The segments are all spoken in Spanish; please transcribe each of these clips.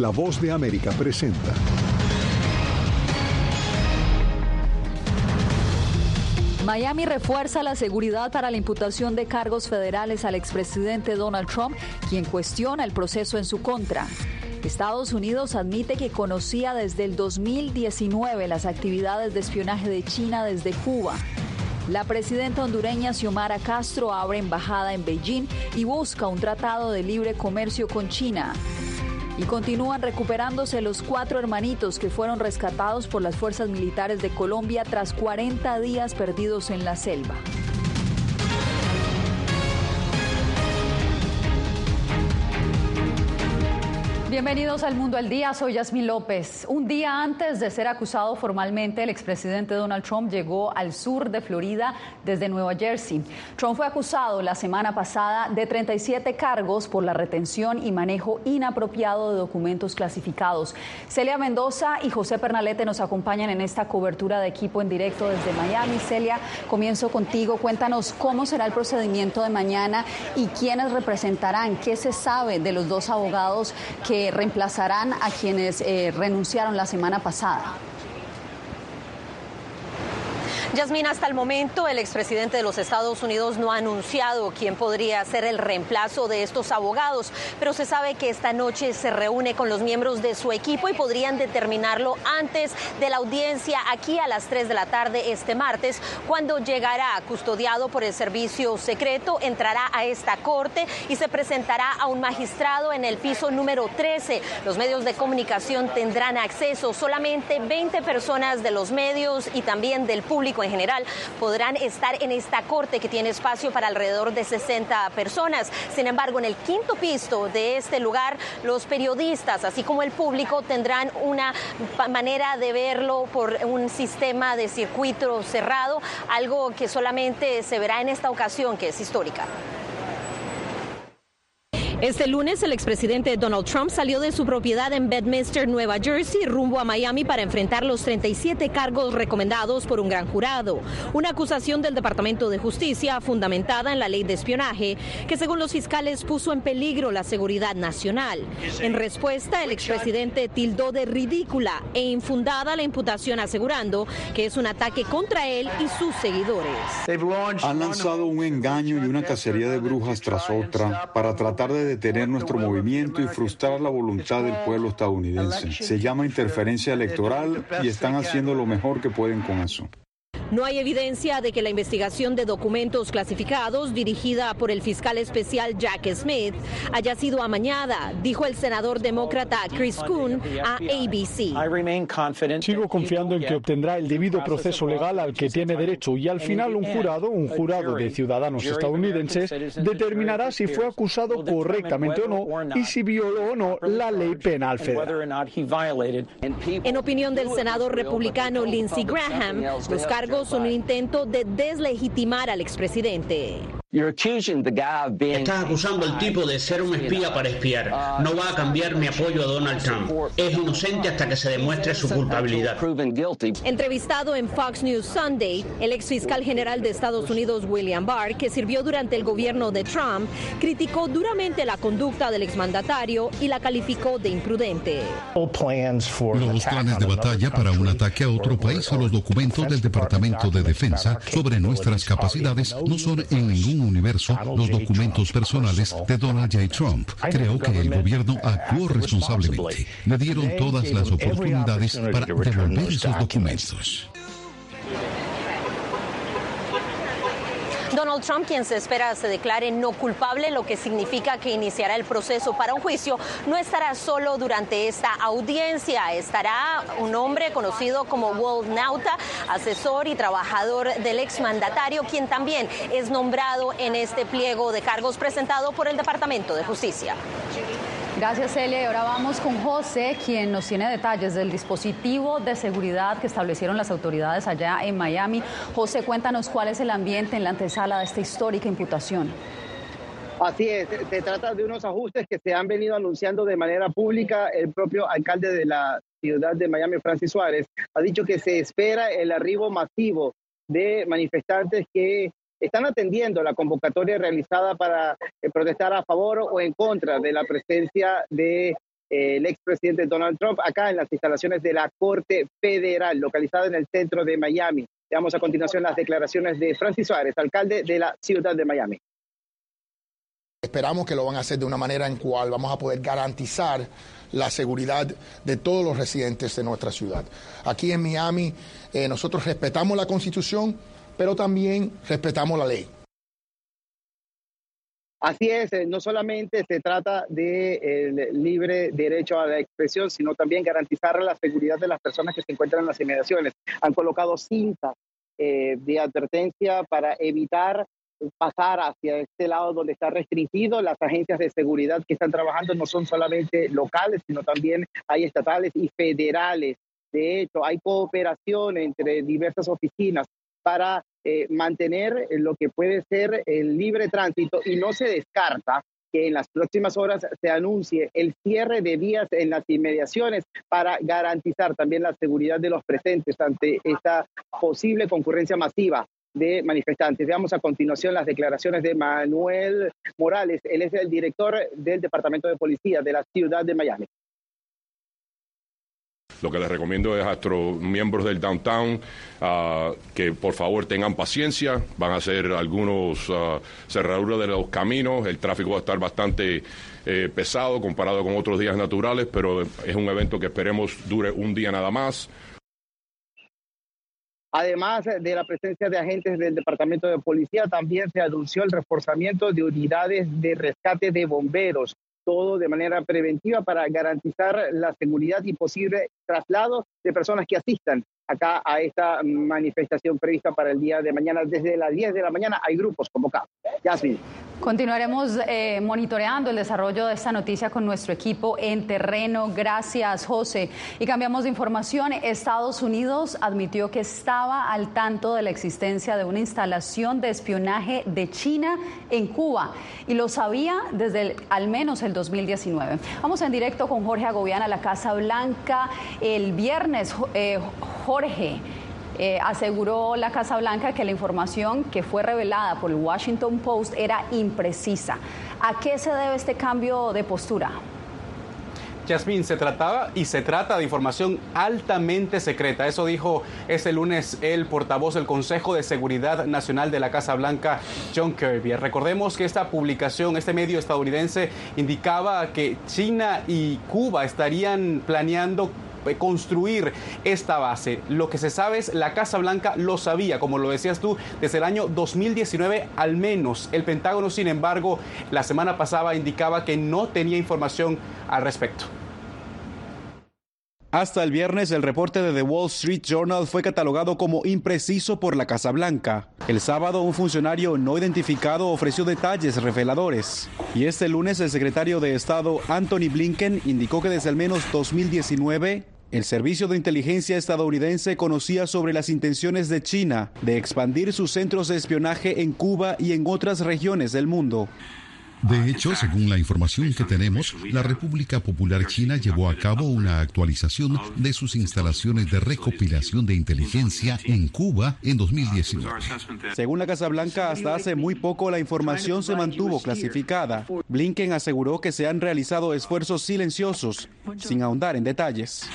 La voz de América presenta. Miami refuerza la seguridad para la imputación de cargos federales al expresidente Donald Trump, quien cuestiona el proceso en su contra. Estados Unidos admite que conocía desde el 2019 las actividades de espionaje de China desde Cuba. La presidenta hondureña Xiomara Castro abre embajada en Beijing y busca un tratado de libre comercio con China. Y continúan recuperándose los cuatro hermanitos que fueron rescatados por las fuerzas militares de Colombia tras 40 días perdidos en la selva. Bienvenidos al Mundo al Día, soy Yasmín López. Un día antes de ser acusado formalmente, el expresidente Donald Trump llegó al sur de Florida desde Nueva Jersey. Trump fue acusado la semana pasada de 37 cargos por la retención y manejo inapropiado de documentos clasificados. Celia Mendoza y José Pernalete nos acompañan en esta cobertura de equipo en directo desde Miami. Celia, comienzo contigo. Cuéntanos cómo será el procedimiento de mañana y quiénes representarán, qué se sabe de los dos abogados que reemplazarán a quienes eh, renunciaron la semana pasada. Yasmín, hasta el momento el expresidente de los Estados Unidos no ha anunciado quién podría ser el reemplazo de estos abogados, pero se sabe que esta noche se reúne con los miembros de su equipo y podrían determinarlo antes de la audiencia aquí a las 3 de la tarde este martes, cuando llegará custodiado por el servicio secreto, entrará a esta corte y se presentará a un magistrado en el piso número 13. Los medios de comunicación tendrán acceso, solamente 20 personas de los medios y también del público en general podrán estar en esta corte que tiene espacio para alrededor de 60 personas. Sin embargo, en el quinto piso de este lugar, los periodistas, así como el público, tendrán una manera de verlo por un sistema de circuito cerrado, algo que solamente se verá en esta ocasión, que es histórica. Este lunes, el expresidente Donald Trump salió de su propiedad en Bedminster, Nueva Jersey, rumbo a Miami para enfrentar los 37 cargos recomendados por un gran jurado. Una acusación del Departamento de Justicia fundamentada en la ley de espionaje, que según los fiscales puso en peligro la seguridad nacional. En respuesta, el expresidente tildó de ridícula e infundada la imputación, asegurando que es un ataque contra él y sus seguidores. Han lanzado un engaño y una cacería de brujas tras otra para tratar de detener nuestro movimiento y frustrar la voluntad del pueblo estadounidense. Se llama interferencia electoral y están haciendo lo mejor que pueden con eso. No hay evidencia de que la investigación de documentos clasificados dirigida por el fiscal especial Jack Smith haya sido amañada, dijo el senador demócrata Chris Coon a ABC. Sigo confiando en que obtendrá el debido proceso legal al que tiene derecho y al final un jurado, un jurado de ciudadanos estadounidenses, determinará si fue acusado correctamente o no y si violó o no la ley penal federal. En opinión del senador republicano Lindsey Graham, los cargos son un intento de deslegitimar al expresidente. Estás acusando al tipo de ser un espía para espiar. No va a cambiar mi apoyo a Donald Trump. Es inocente hasta que se demuestre su culpabilidad. Entrevistado en Fox News Sunday, el ex fiscal general de Estados Unidos, William Barr, que sirvió durante el gobierno de Trump, criticó duramente la conducta del exmandatario y la calificó de imprudente. Los planes de batalla para un ataque a otro país o los documentos del Departamento de Defensa sobre nuestras capacidades no son en ningún universo los documentos personales de Donald J. Trump. Creo que el gobierno actuó responsablemente. Le dieron todas las oportunidades para devolver esos documentos. Donald Trump, quien se espera se declare no culpable, lo que significa que iniciará el proceso para un juicio, no estará solo durante esta audiencia. Estará un hombre conocido como Walt Nauta, asesor y trabajador del exmandatario, quien también es nombrado en este pliego de cargos presentado por el Departamento de Justicia. Gracias, Celia. Ahora vamos con José, quien nos tiene detalles del dispositivo de seguridad que establecieron las autoridades allá en Miami. José, cuéntanos cuál es el ambiente en la antesala de esta histórica imputación. Así es, se trata de unos ajustes que se han venido anunciando de manera pública. El propio alcalde de la ciudad de Miami, Francis Suárez, ha dicho que se espera el arribo masivo de manifestantes que están atendiendo la convocatoria realizada para eh, protestar a favor o en contra de la presencia de el expresidente Donald Trump acá en las instalaciones de la Corte Federal, localizada en el centro de Miami. Veamos a continuación las declaraciones de Francis Suárez, alcalde de la ciudad de Miami. Esperamos que lo van a hacer de una manera en cual vamos a poder garantizar la seguridad de todos los residentes de nuestra ciudad. Aquí en Miami eh, nosotros respetamos la constitución, pero también respetamos la ley. Así es, eh, no solamente se trata de libre derecho a la expresión, sino también garantizar la seguridad de las personas que se encuentran en las inmediaciones. Han colocado cintas eh, de advertencia para evitar pasar hacia este lado donde está restringido. Las agencias de seguridad que están trabajando no son solamente locales, sino también hay estatales y federales. De hecho, hay cooperación entre diversas oficinas para eh, mantener lo que puede ser el libre tránsito y no se descarta que en las próximas horas se anuncie el cierre de vías en las inmediaciones para garantizar también la seguridad de los presentes ante esta posible concurrencia masiva de manifestantes. Veamos a continuación las declaraciones de Manuel Morales. Él es el director del Departamento de Policía de la ciudad de Miami. Lo que les recomiendo es a nuestros miembros del downtown ah, que por favor tengan paciencia. Van a ser algunos uh, cerraduras de los caminos. El tráfico va a estar bastante eh, pesado comparado con otros días naturales, pero es un evento que esperemos dure un día nada más. Además de la presencia de agentes del Departamento de Policía, también se anunció el reforzamiento de unidades de rescate de bomberos, todo de manera preventiva para garantizar la seguridad y posible traslado de personas que asistan acá a esta manifestación prevista para el día de mañana. Desde las 10 de la mañana hay grupos convocados. Yasmin. Continuaremos eh, monitoreando el desarrollo de esta noticia con nuestro equipo en terreno. Gracias, José. Y cambiamos de información. Estados Unidos admitió que estaba al tanto de la existencia de una instalación de espionaje de China en Cuba y lo sabía desde al menos el 2019. Vamos en directo con Jorge Agobiana a la Casa Blanca. El viernes, eh, Jorge. Eh, aseguró la Casa Blanca que la información que fue revelada por el Washington Post era imprecisa. ¿A qué se debe este cambio de postura? Yasmín, se trataba y se trata de información altamente secreta. Eso dijo este lunes el portavoz del Consejo de Seguridad Nacional de la Casa Blanca, John Kirby. Recordemos que esta publicación, este medio estadounidense, indicaba que China y Cuba estarían planeando construir esta base. Lo que se sabe es la Casa Blanca lo sabía, como lo decías tú, desde el año 2019 al menos. El Pentágono, sin embargo, la semana pasada indicaba que no tenía información al respecto. Hasta el viernes, el reporte de The Wall Street Journal fue catalogado como impreciso por la Casa Blanca. El sábado, un funcionario no identificado ofreció detalles reveladores. Y este lunes, el secretario de Estado Anthony Blinken indicó que desde al menos 2019, el Servicio de Inteligencia estadounidense conocía sobre las intenciones de China de expandir sus centros de espionaje en Cuba y en otras regiones del mundo. De hecho, según la información que tenemos, la República Popular China llevó a cabo una actualización de sus instalaciones de recopilación de inteligencia en Cuba en 2019. Según la Casa Blanca, hasta hace muy poco la información se mantuvo clasificada. Blinken aseguró que se han realizado esfuerzos silenciosos, sin ahondar en detalles.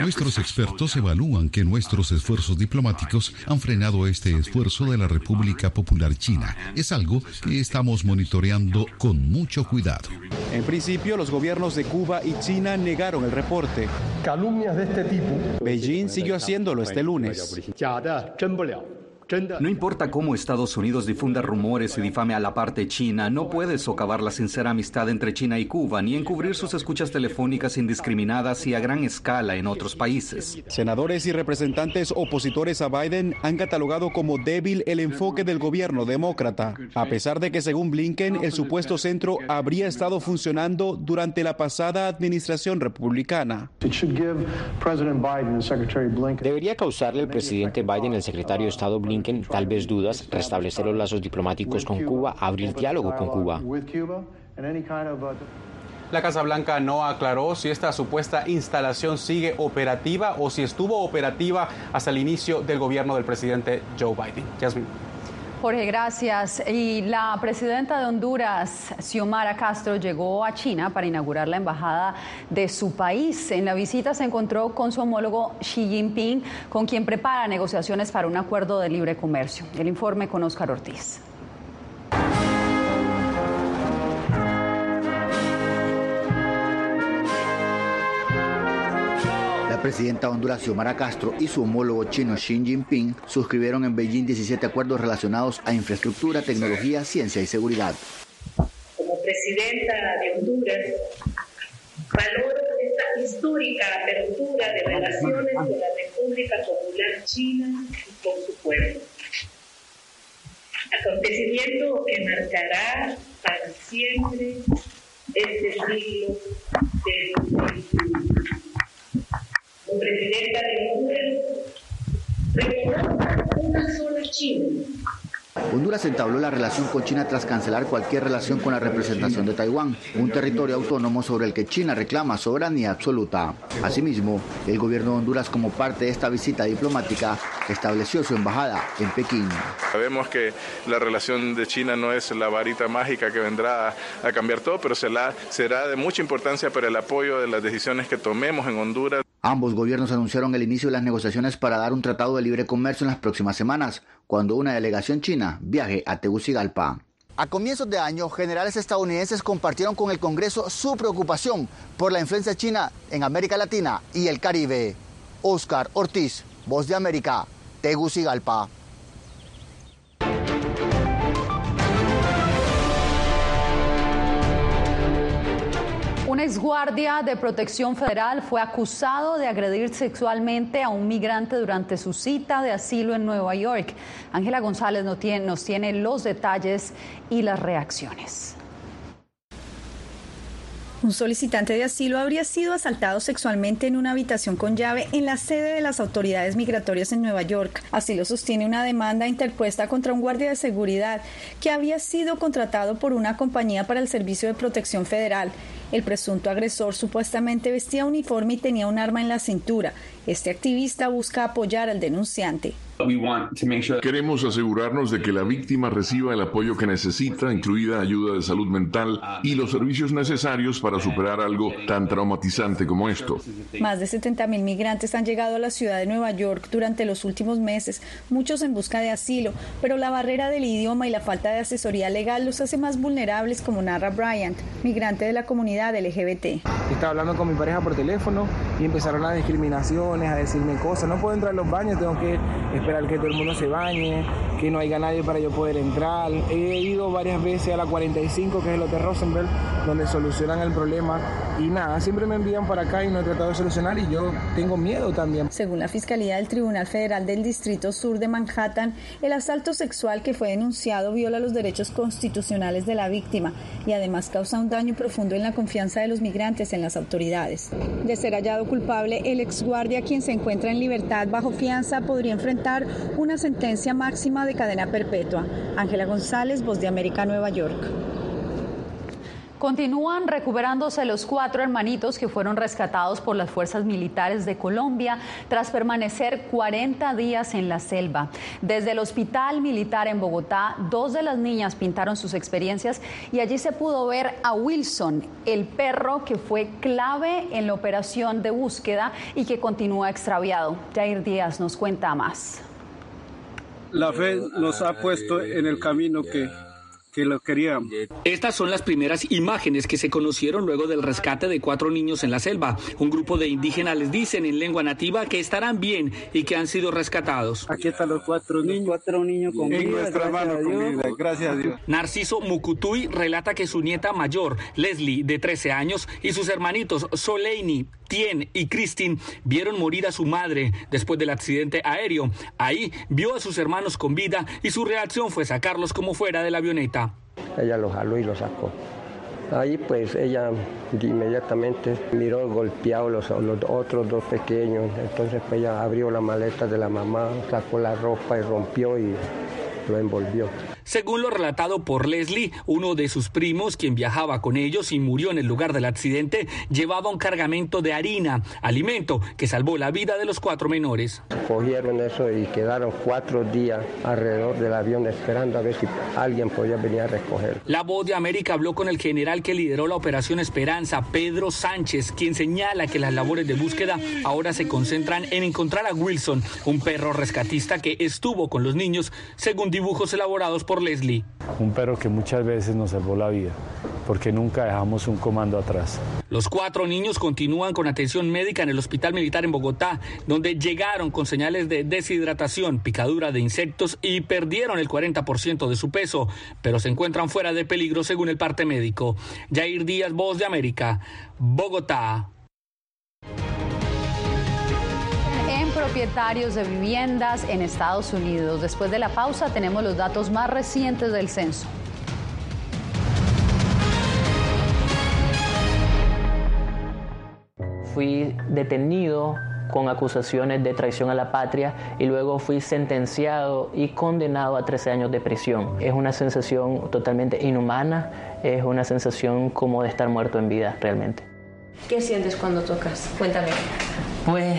Nuestros expertos evalúan que nuestros esfuerzos diplomáticos han frenado este esfuerzo de la República Popular China. Es algo que estamos monitoreando con mucho cuidado. En principio, los gobiernos de Cuba y China negaron el reporte. Calumnias de este tipo. Beijing siguió haciéndolo este lunes. No importa cómo Estados Unidos difunda rumores y difame a la parte china, no puede socavar la sincera amistad entre China y Cuba, ni encubrir sus escuchas telefónicas indiscriminadas y a gran escala en otros países. Senadores y representantes opositores a Biden han catalogado como débil el enfoque del gobierno demócrata, a pesar de que según Blinken el supuesto centro habría estado funcionando durante la pasada administración republicana. Debería causarle al presidente Biden el secretario de Estado Blinken tal vez dudas, restablecer los lazos diplomáticos con Cuba, abrir diálogo con Cuba. La Casa Blanca no aclaró si esta supuesta instalación sigue operativa o si estuvo operativa hasta el inicio del gobierno del presidente Joe Biden. Jorge, gracias. Y la presidenta de Honduras, Xiomara Castro, llegó a China para inaugurar la embajada de su país. En la visita se encontró con su homólogo Xi Jinping, con quien prepara negociaciones para un acuerdo de libre comercio. El informe con Oscar Ortiz. Presidenta de Honduras Xiomara Castro y su homólogo chino Xi Jinping suscribieron en Beijing 17 acuerdos relacionados a infraestructura, tecnología, ciencia y seguridad. Como presidenta de Honduras, valoro esta histórica apertura de relaciones con la República Popular China y con su pueblo. Acontecimiento que marcará para siempre este siglo de presidenta de una sola China. Honduras entabló la relación con China tras cancelar cualquier relación con la representación de Taiwán, un territorio autónomo sobre el que China reclama soberanía absoluta. Asimismo, el gobierno de Honduras, como parte de esta visita diplomática, estableció su embajada en Pekín. Sabemos que la relación de China no es la varita mágica que vendrá a cambiar todo, pero será de mucha importancia para el apoyo de las decisiones que tomemos en Honduras. Ambos gobiernos anunciaron el inicio de las negociaciones para dar un tratado de libre comercio en las próximas semanas, cuando una delegación china viaje a Tegucigalpa. A comienzos de año, generales estadounidenses compartieron con el Congreso su preocupación por la influencia china en América Latina y el Caribe. Oscar Ortiz, Voz de América, Tegucigalpa. Un exguardia de protección federal fue acusado de agredir sexualmente a un migrante durante su cita de asilo en Nueva York. Ángela González nos tiene, nos tiene los detalles y las reacciones. Un solicitante de asilo habría sido asaltado sexualmente en una habitación con llave en la sede de las autoridades migratorias en Nueva York. Así lo sostiene una demanda interpuesta contra un guardia de seguridad que había sido contratado por una compañía para el Servicio de Protección Federal. El presunto agresor supuestamente vestía uniforme y tenía un arma en la cintura. Este activista busca apoyar al denunciante. Queremos asegurarnos de que la víctima reciba el apoyo que necesita, incluida ayuda de salud mental y los servicios necesarios para superar algo tan traumatizante como esto. Más de 70 mil migrantes han llegado a la ciudad de Nueva York durante los últimos meses, muchos en busca de asilo, pero la barrera del idioma y la falta de asesoría legal los hace más vulnerables, como narra Bryant, migrante de la comunidad LGBT. Estaba hablando con mi pareja por teléfono y empezaron las a decirme cosas. No puedo entrar a los baños, tengo que esperar que todo el mundo se bañe, que no haya nadie para yo poder entrar. He ido varias veces a la 45, que es el Hotel Rosenberg, donde solucionan el problema y nada, siempre me envían para acá y no he tratado de solucionar y yo tengo miedo también. Según la Fiscalía del Tribunal Federal del Distrito Sur de Manhattan, el asalto sexual que fue denunciado viola los derechos constitucionales de la víctima y además causa un daño profundo en la confianza de los migrantes en las autoridades. De ser hallado culpable, el quien se encuentra en libertad bajo fianza, podría enfrentar una sentencia máxima de cadena perpetua. Ángela González, Voz de América, Nueva York. Continúan recuperándose los cuatro hermanitos que fueron rescatados por las fuerzas militares de Colombia tras permanecer 40 días en la selva. Desde el hospital militar en Bogotá, dos de las niñas pintaron sus experiencias y allí se pudo ver a Wilson, el perro que fue clave en la operación de búsqueda y que continúa extraviado. Jair Díaz nos cuenta más. La fe nos ha puesto en el camino que que lo querían. Estas son las primeras imágenes que se conocieron luego del rescate de cuatro niños en la selva. Un grupo de indígenas les dicen en lengua nativa que estarán bien y que han sido rescatados. Aquí están los cuatro niños. cuatro niños con en nuestra mano gracias a Dios. Narciso Mukutuy relata que su nieta mayor, Leslie, de 13 años, y sus hermanitos Soleini, Tien y Christine vieron morir a su madre después del accidente aéreo. Ahí vio a sus hermanos con vida y su reacción fue sacarlos como fuera de la avioneta. Ella lo jaló y lo sacó. Ahí pues ella inmediatamente miró golpeado los, los otros dos pequeños, entonces pues ella abrió la maleta de la mamá, sacó la ropa y rompió y lo envolvió. Según lo relatado por Leslie, uno de sus primos, quien viajaba con ellos y murió en el lugar del accidente, llevaba un cargamento de harina, alimento que salvó la vida de los cuatro menores. Cogieron eso y quedaron cuatro días alrededor del avión esperando a ver si alguien podía venir a recoger. La voz de América habló con el general que lideró la operación Esperanza, Pedro Sánchez, quien señala que las labores de búsqueda ahora se concentran en encontrar a Wilson, un perro rescatista que estuvo con los niños, según dibujos elaborados por Leslie. Un perro que muchas veces nos salvó la vida, porque nunca dejamos un comando atrás. Los cuatro niños continúan con atención médica en el Hospital Militar en Bogotá, donde llegaron con señales de deshidratación, picadura de insectos y perdieron el 40% de su peso, pero se encuentran fuera de peligro según el parte médico. Jair Díaz, Voz de América, Bogotá. Propietarios de viviendas en Estados Unidos. Después de la pausa tenemos los datos más recientes del censo. Fui detenido con acusaciones de traición a la patria y luego fui sentenciado y condenado a 13 años de prisión. Es una sensación totalmente inhumana, es una sensación como de estar muerto en vida realmente. ¿Qué sientes cuando tocas? Cuéntame. Pues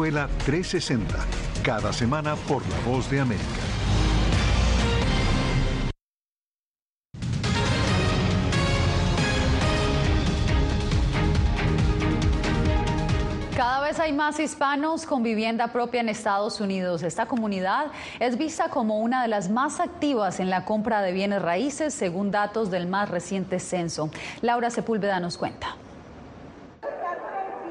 Venezuela 360, cada semana por La Voz de América. Cada vez hay más hispanos con vivienda propia en Estados Unidos. Esta comunidad es vista como una de las más activas en la compra de bienes raíces, según datos del más reciente censo. Laura Sepúlveda nos cuenta.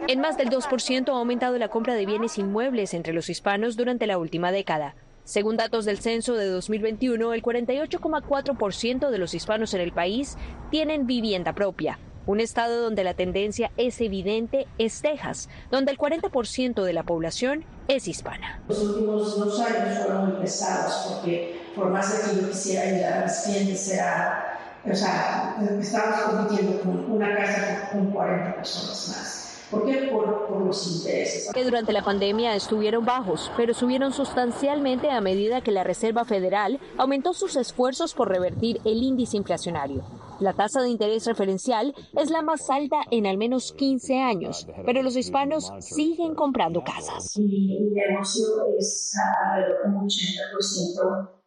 En más del 2% ha aumentado la compra de bienes inmuebles entre los hispanos durante la última década. Según datos del censo de 2021, el 48,4% de los hispanos en el país tienen vivienda propia. Un estado donde la tendencia es evidente es Texas, donde el 40% de la población es hispana. Los últimos dos años fueron muy pesados porque por más de que yo quisiera ayudar a mis clientes, era, o sea, estábamos compitiendo con una casa con 40 personas más. ¿Por qué? Por, por, los intereses. Que durante la pandemia estuvieron bajos, pero subieron sustancialmente a medida que la Reserva Federal aumentó sus esfuerzos por revertir el índice inflacionario. La tasa de interés referencial es la más alta en al menos 15 años, pero los hispanos siguen comprando casas. Mi negocio es alrededor de un 80%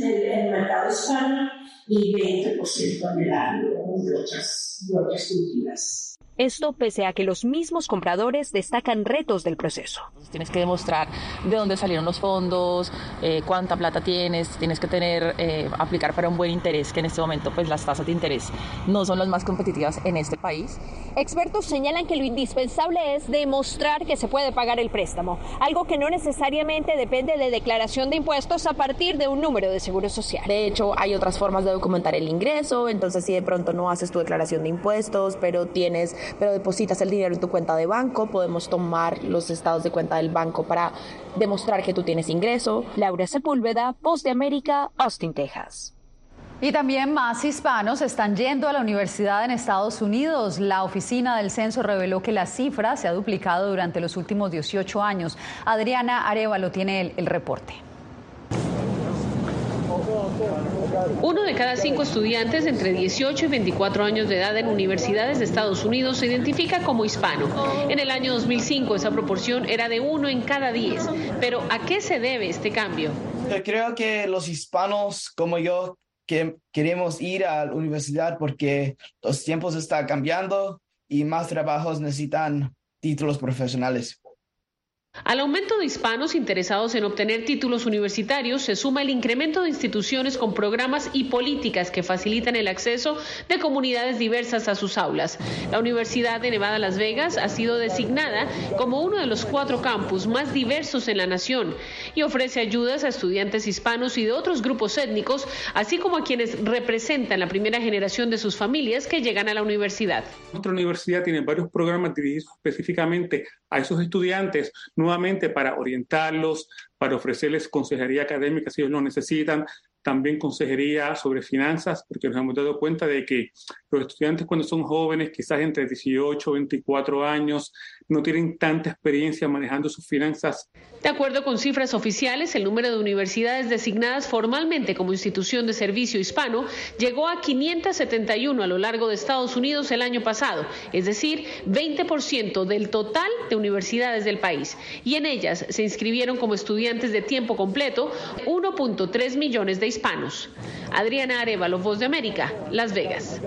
del el mercado hispano y 20% en el ámbito de otras, de otras culturas. Esto pese a que los mismos compradores destacan retos del proceso. Tienes que demostrar de dónde salieron los fondos, eh, cuánta plata tienes, tienes que tener, eh, aplicar para un buen interés, que en este momento pues las tasas de interés no son las más competitivas en este país. Expertos señalan que lo indispensable es demostrar que se puede pagar el préstamo, algo que no necesariamente depende de declaración de impuestos a partir de un número de seguro social. De hecho, hay otras formas de documentar el ingreso, entonces si de pronto no haces tu declaración de impuestos, pero tienes pero depositas el dinero en tu cuenta de banco, podemos tomar los estados de cuenta del banco para demostrar que tú tienes ingreso. Laura Sepúlveda, Voz de América, Austin, Texas. Y también más hispanos están yendo a la universidad en Estados Unidos. La oficina del censo reveló que la cifra se ha duplicado durante los últimos 18 años. Adriana Arevalo tiene el, el reporte. Uno de cada cinco estudiantes entre 18 y 24 años de edad en universidades de Estados Unidos se identifica como hispano. En el año 2005 esa proporción era de uno en cada diez. Pero ¿a qué se debe este cambio? Creo que los hispanos como yo que queremos ir a la universidad porque los tiempos están cambiando y más trabajos necesitan títulos profesionales. Al aumento de hispanos interesados en obtener títulos universitarios se suma el incremento de instituciones con programas y políticas que facilitan el acceso de comunidades diversas a sus aulas. La Universidad de Nevada Las Vegas ha sido designada como uno de los cuatro campus más diversos en la nación y ofrece ayudas a estudiantes hispanos y de otros grupos étnicos, así como a quienes representan la primera generación de sus familias que llegan a la universidad. Nuestra universidad tiene varios programas dirigidos específicamente a esos estudiantes nuevamente para orientarlos, para ofrecerles consejería académica si ellos lo necesitan, también consejería sobre finanzas, porque nos hemos dado cuenta de que los estudiantes cuando son jóvenes, quizás entre 18 y 24 años, no tienen tanta experiencia manejando sus finanzas. De acuerdo con cifras oficiales, el número de universidades designadas formalmente como institución de servicio hispano llegó a 571 a lo largo de Estados Unidos el año pasado, es decir, 20% del total de universidades del país. Y en ellas se inscribieron como estudiantes de tiempo completo 1.3 millones de hispanos. Adriana Arevalo, Voz de América, Las Vegas.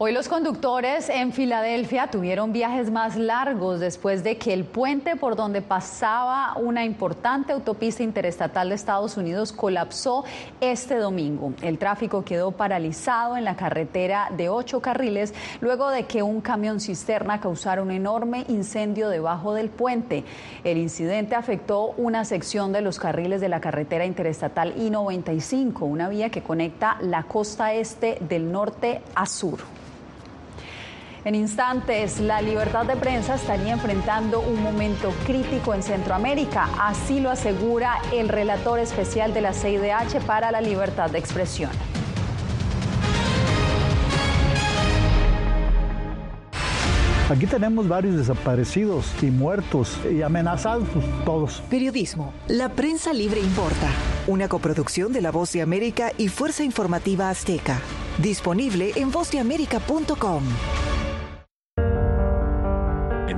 Hoy los conductores en Filadelfia tuvieron viajes más largos después de que el puente por donde pasaba una importante autopista interestatal de Estados Unidos colapsó este domingo. El tráfico quedó paralizado en la carretera de ocho carriles luego de que un camión cisterna causara un enorme incendio debajo del puente. El incidente afectó una sección de los carriles de la carretera interestatal I-95, una vía que conecta la costa este del norte a sur. En instantes, la libertad de prensa estaría enfrentando un momento crítico en Centroamérica, así lo asegura el relator especial de la CIDH para la libertad de expresión. Aquí tenemos varios desaparecidos y muertos y amenazados todos. Periodismo. La prensa libre importa. Una coproducción de La Voz de América y Fuerza Informativa Azteca. Disponible en vozdeamerica.com.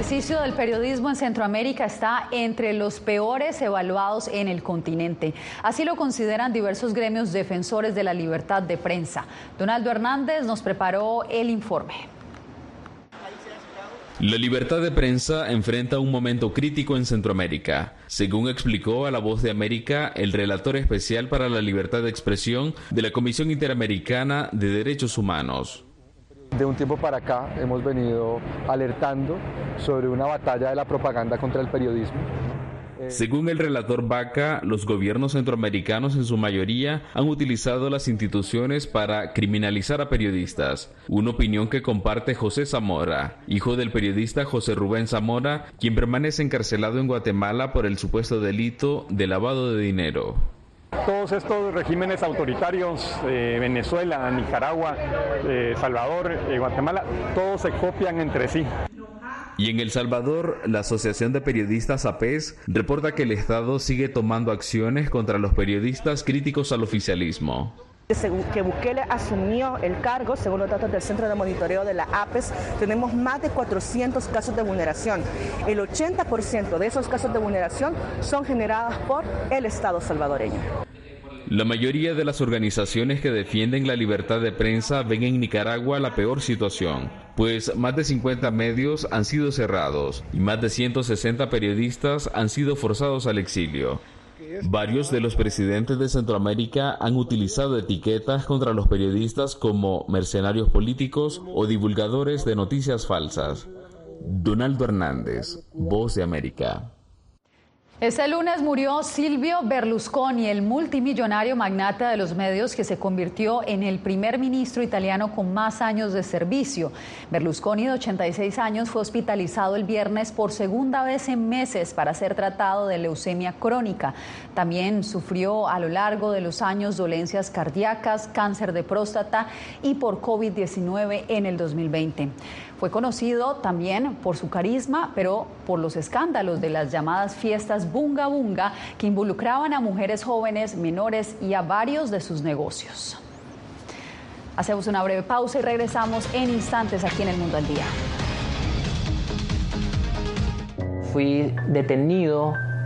Ejercicio del periodismo en Centroamérica está entre los peores evaluados en el continente. Así lo consideran diversos gremios defensores de la libertad de prensa. Donaldo Hernández nos preparó el informe. La libertad de prensa enfrenta un momento crítico en Centroamérica, según explicó a La Voz de América el relator especial para la libertad de expresión de la Comisión Interamericana de Derechos Humanos. De un tiempo para acá hemos venido alertando sobre una batalla de la propaganda contra el periodismo. Según el relator Baca, los gobiernos centroamericanos en su mayoría han utilizado las instituciones para criminalizar a periodistas, una opinión que comparte José Zamora, hijo del periodista José Rubén Zamora, quien permanece encarcelado en Guatemala por el supuesto delito de lavado de dinero. Todos estos regímenes autoritarios, eh, Venezuela, Nicaragua, eh, Salvador, eh, Guatemala, todos se copian entre sí. Y en El Salvador, la Asociación de Periodistas APES reporta que el Estado sigue tomando acciones contra los periodistas críticos al oficialismo. Que Bukele asumió el cargo, según los datos del Centro de Monitoreo de la APES, tenemos más de 400 casos de vulneración. El 80% de esos casos de vulneración son generados por el Estado salvadoreño. La mayoría de las organizaciones que defienden la libertad de prensa ven en Nicaragua la peor situación, pues más de 50 medios han sido cerrados y más de 160 periodistas han sido forzados al exilio. Varios de los presidentes de Centroamérica han utilizado etiquetas contra los periodistas como mercenarios políticos o divulgadores de noticias falsas. Donaldo Hernández, Voz de América. Este lunes murió Silvio Berlusconi, el multimillonario magnate de los medios que se convirtió en el primer ministro italiano con más años de servicio. Berlusconi, de 86 años, fue hospitalizado el viernes por segunda vez en meses para ser tratado de leucemia crónica. También sufrió a lo largo de los años dolencias cardíacas, cáncer de próstata y por COVID-19 en el 2020. Fue conocido también por su carisma, pero por los escándalos de las llamadas fiestas bunga bunga que involucraban a mujeres jóvenes, menores y a varios de sus negocios. Hacemos una breve pausa y regresamos en instantes aquí en El Mundo al Día. Fui detenido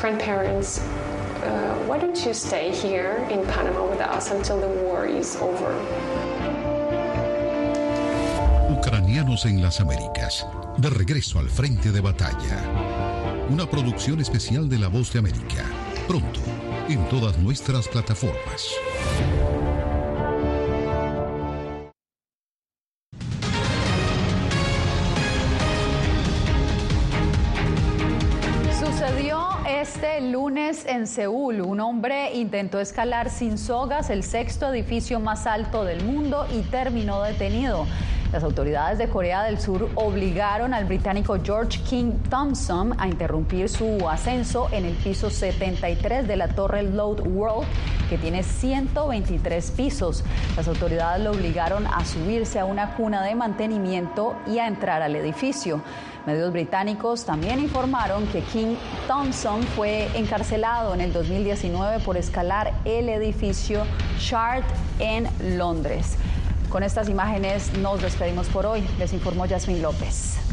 grandparents, uh, why don't you stay here in Panama with us until the war is over? Ucranianos en las Américas, de regreso al frente de batalla. Una producción especial de La Voz de América, pronto en todas nuestras plataformas. Sucedió este lunes en Seúl. Un hombre intentó escalar sin sogas el sexto edificio más alto del mundo y terminó detenido. Las autoridades de Corea del Sur obligaron al británico George King Thompson a interrumpir su ascenso en el piso 73 de la torre Load World, que tiene 123 pisos. Las autoridades lo obligaron a subirse a una cuna de mantenimiento y a entrar al edificio. Medios británicos también informaron que King Thompson fue encarcelado en el 2019 por escalar el edificio Shard en Londres. Con estas imágenes nos despedimos por hoy. Les informó Yasmin López.